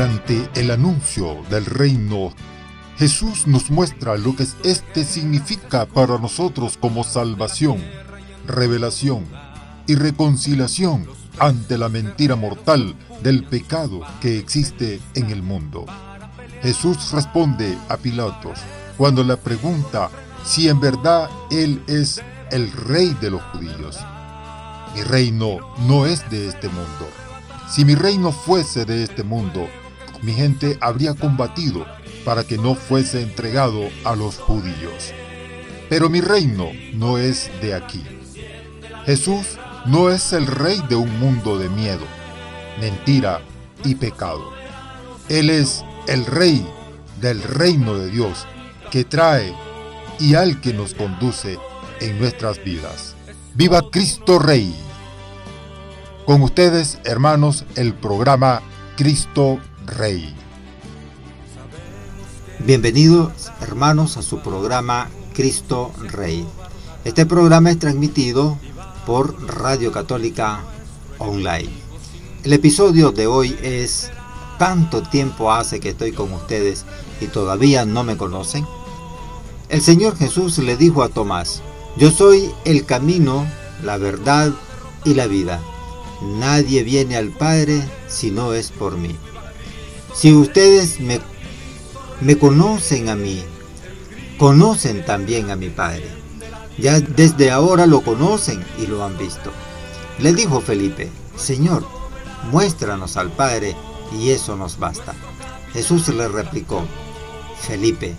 Durante el anuncio del reino, Jesús nos muestra lo que este significa para nosotros como salvación, revelación y reconciliación ante la mentira mortal del pecado que existe en el mundo. Jesús responde a Pilatos cuando le pregunta si en verdad Él es el rey de los judíos. Mi reino no es de este mundo. Si mi reino fuese de este mundo, mi gente habría combatido para que no fuese entregado a los judíos. Pero mi reino no es de aquí. Jesús no es el rey de un mundo de miedo, mentira y pecado. Él es el rey del reino de Dios que trae y al que nos conduce en nuestras vidas. ¡Viva Cristo Rey! Con ustedes, hermanos, el programa Cristo Rey. Bienvenidos, hermanos, a su programa Cristo Rey. Este programa es transmitido por Radio Católica Online. El episodio de hoy es Tanto tiempo hace que estoy con ustedes y todavía no me conocen. El Señor Jesús le dijo a Tomás, yo soy el camino, la verdad y la vida. Nadie viene al Padre si no es por mí. Si ustedes me, me conocen a mí, conocen también a mi Padre. Ya desde ahora lo conocen y lo han visto. Le dijo Felipe, Señor, muéstranos al Padre y eso nos basta. Jesús le replicó, Felipe,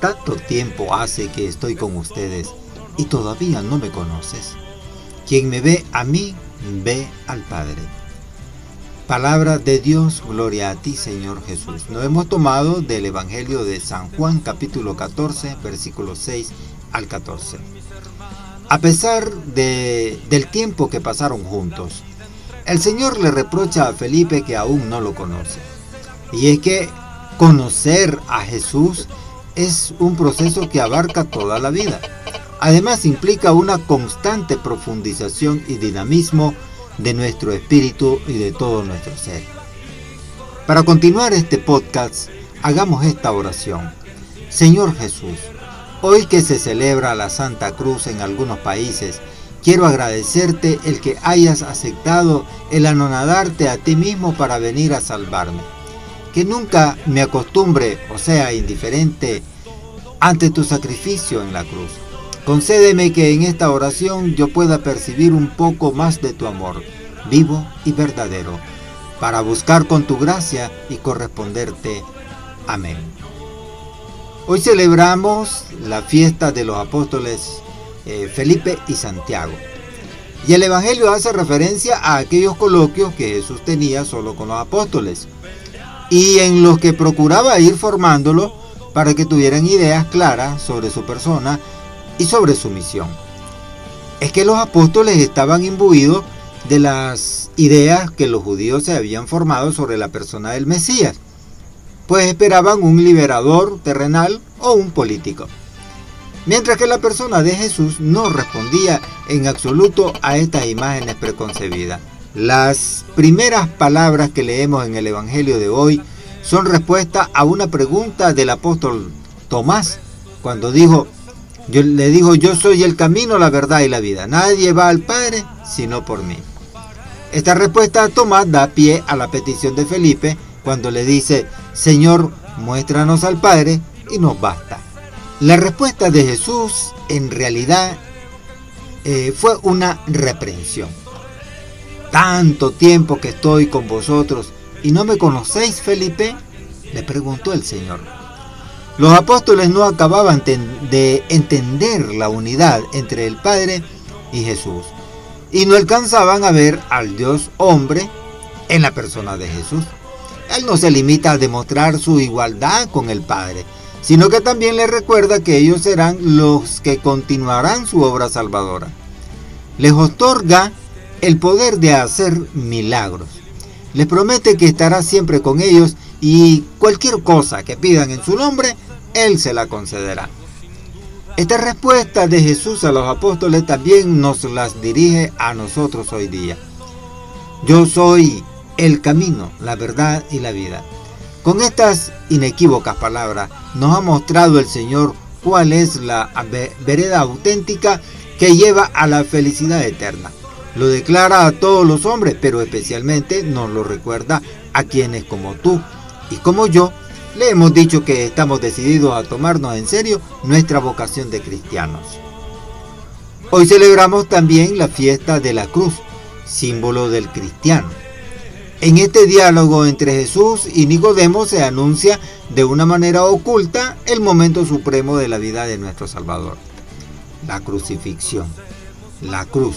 tanto tiempo hace que estoy con ustedes y todavía no me conoces. Quien me ve a mí, ve al Padre. Palabra de Dios, gloria a ti Señor Jesús. Nos hemos tomado del Evangelio de San Juan capítulo 14, versículos 6 al 14. A pesar de, del tiempo que pasaron juntos, el Señor le reprocha a Felipe que aún no lo conoce. Y es que conocer a Jesús es un proceso que abarca toda la vida. Además implica una constante profundización y dinamismo de nuestro espíritu y de todo nuestro ser. Para continuar este podcast, hagamos esta oración. Señor Jesús, hoy que se celebra la Santa Cruz en algunos países, quiero agradecerte el que hayas aceptado el anonadarte a ti mismo para venir a salvarme. Que nunca me acostumbre o sea indiferente ante tu sacrificio en la cruz Concédeme que en esta oración yo pueda percibir un poco más de tu amor, vivo y verdadero, para buscar con tu gracia y corresponderte. Amén. Hoy celebramos la fiesta de los apóstoles eh, Felipe y Santiago. Y el Evangelio hace referencia a aquellos coloquios que Jesús tenía solo con los apóstoles y en los que procuraba ir formándolo para que tuvieran ideas claras sobre su persona y sobre su misión. Es que los apóstoles estaban imbuidos de las ideas que los judíos se habían formado sobre la persona del Mesías, pues esperaban un liberador terrenal o un político. Mientras que la persona de Jesús no respondía en absoluto a estas imágenes preconcebidas. Las primeras palabras que leemos en el Evangelio de hoy son respuesta a una pregunta del apóstol Tomás, cuando dijo, yo le digo, yo soy el camino, la verdad y la vida. Nadie va al Padre sino por mí. Esta respuesta a Tomás da pie a la petición de Felipe cuando le dice, Señor, muéstranos al Padre y nos basta. La respuesta de Jesús en realidad eh, fue una reprensión. Tanto tiempo que estoy con vosotros y no me conocéis, Felipe, le preguntó el Señor. Los apóstoles no acababan de entender la unidad entre el Padre y Jesús y no alcanzaban a ver al Dios hombre en la persona de Jesús. Él no se limita a demostrar su igualdad con el Padre, sino que también les recuerda que ellos serán los que continuarán su obra salvadora. Les otorga el poder de hacer milagros. Les promete que estará siempre con ellos y cualquier cosa que pidan en su nombre, él se la concederá. Esta respuesta de Jesús a los apóstoles también nos las dirige a nosotros hoy día. Yo soy el camino, la verdad y la vida. Con estas inequívocas palabras nos ha mostrado el Señor cuál es la vereda auténtica que lleva a la felicidad eterna. Lo declara a todos los hombres, pero especialmente nos lo recuerda a quienes como tú y como yo le hemos dicho que estamos decididos a tomarnos en serio nuestra vocación de cristianos. Hoy celebramos también la fiesta de la cruz, símbolo del cristiano. En este diálogo entre Jesús y Nicodemo se anuncia de una manera oculta el momento supremo de la vida de nuestro Salvador, la crucifixión. La cruz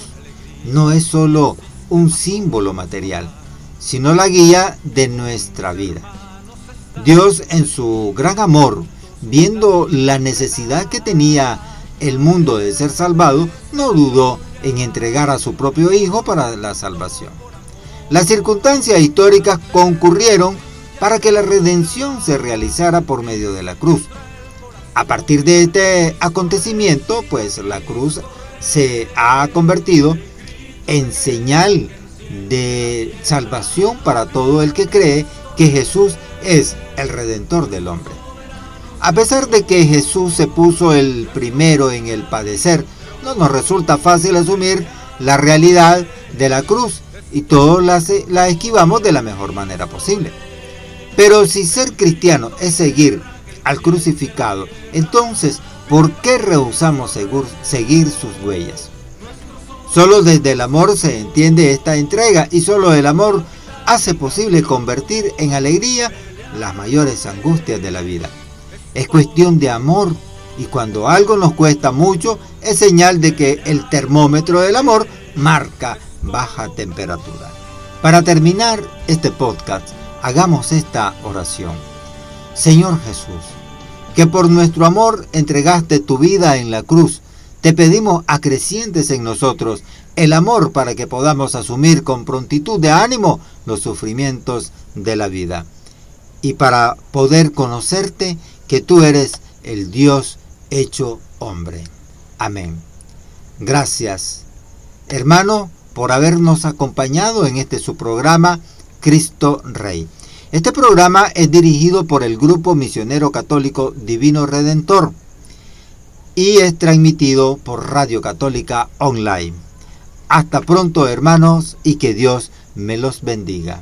no es solo un símbolo material, sino la guía de nuestra vida. Dios en su gran amor, viendo la necesidad que tenía el mundo de ser salvado, no dudó en entregar a su propio Hijo para la salvación. Las circunstancias históricas concurrieron para que la redención se realizara por medio de la cruz. A partir de este acontecimiento, pues la cruz se ha convertido en señal de salvación para todo el que cree que Jesús es el redentor del hombre. A pesar de que Jesús se puso el primero en el padecer, no nos resulta fácil asumir la realidad de la cruz y todos la, esquivamos de la mejor manera posible. Pero si ser cristiano es seguir al crucificado, entonces, ¿por qué rehusamos seguir sus huellas? Solo desde el amor se entiende esta entrega y solo el amor hace posible convertir en alegría las mayores angustias de la vida. Es cuestión de amor y cuando algo nos cuesta mucho es señal de que el termómetro del amor marca baja temperatura. Para terminar este podcast, hagamos esta oración. Señor Jesús, que por nuestro amor entregaste tu vida en la cruz, te pedimos acrecientes en nosotros el amor para que podamos asumir con prontitud de ánimo los sufrimientos de la vida. Y para poder conocerte que tú eres el Dios hecho hombre. Amén. Gracias. Hermano, por habernos acompañado en este su programa Cristo Rey. Este programa es dirigido por el Grupo Misionero Católico Divino Redentor y es transmitido por Radio Católica Online. Hasta pronto hermanos y que Dios me los bendiga.